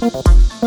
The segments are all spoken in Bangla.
Thank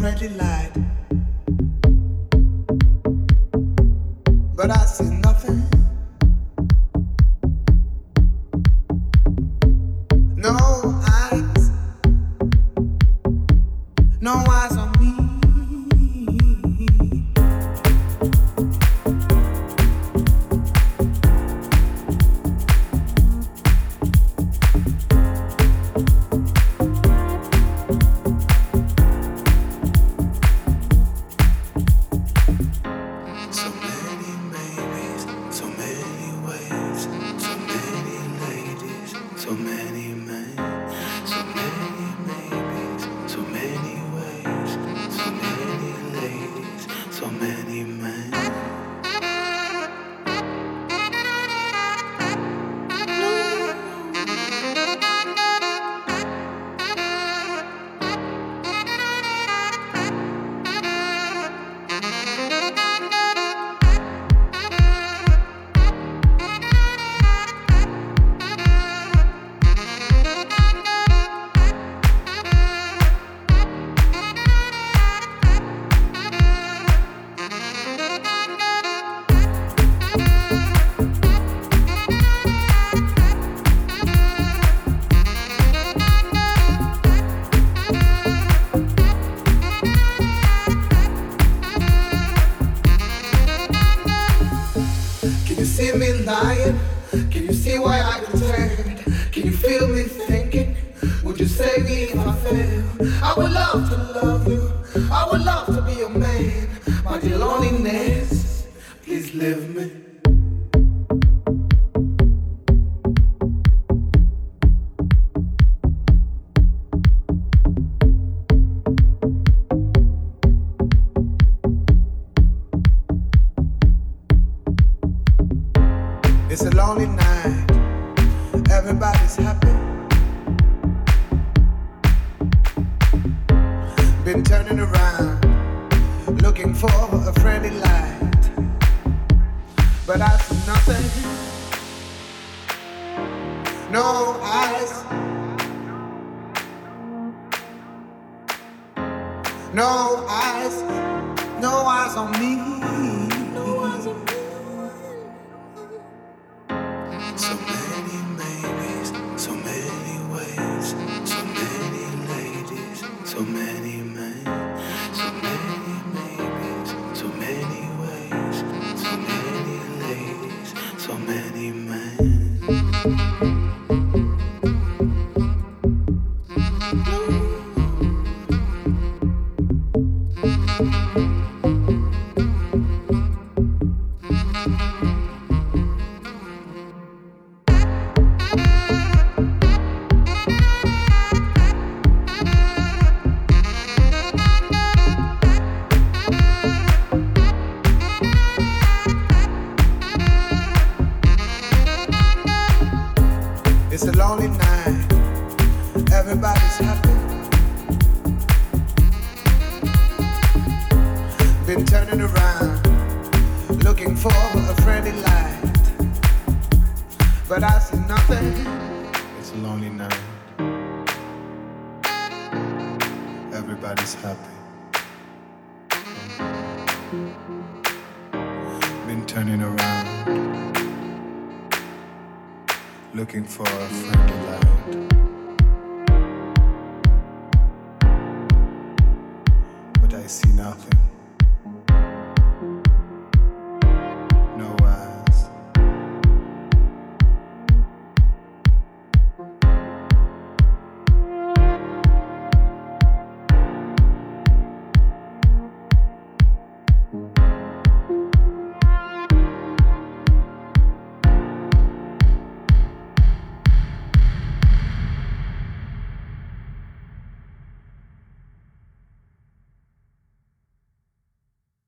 pretty light.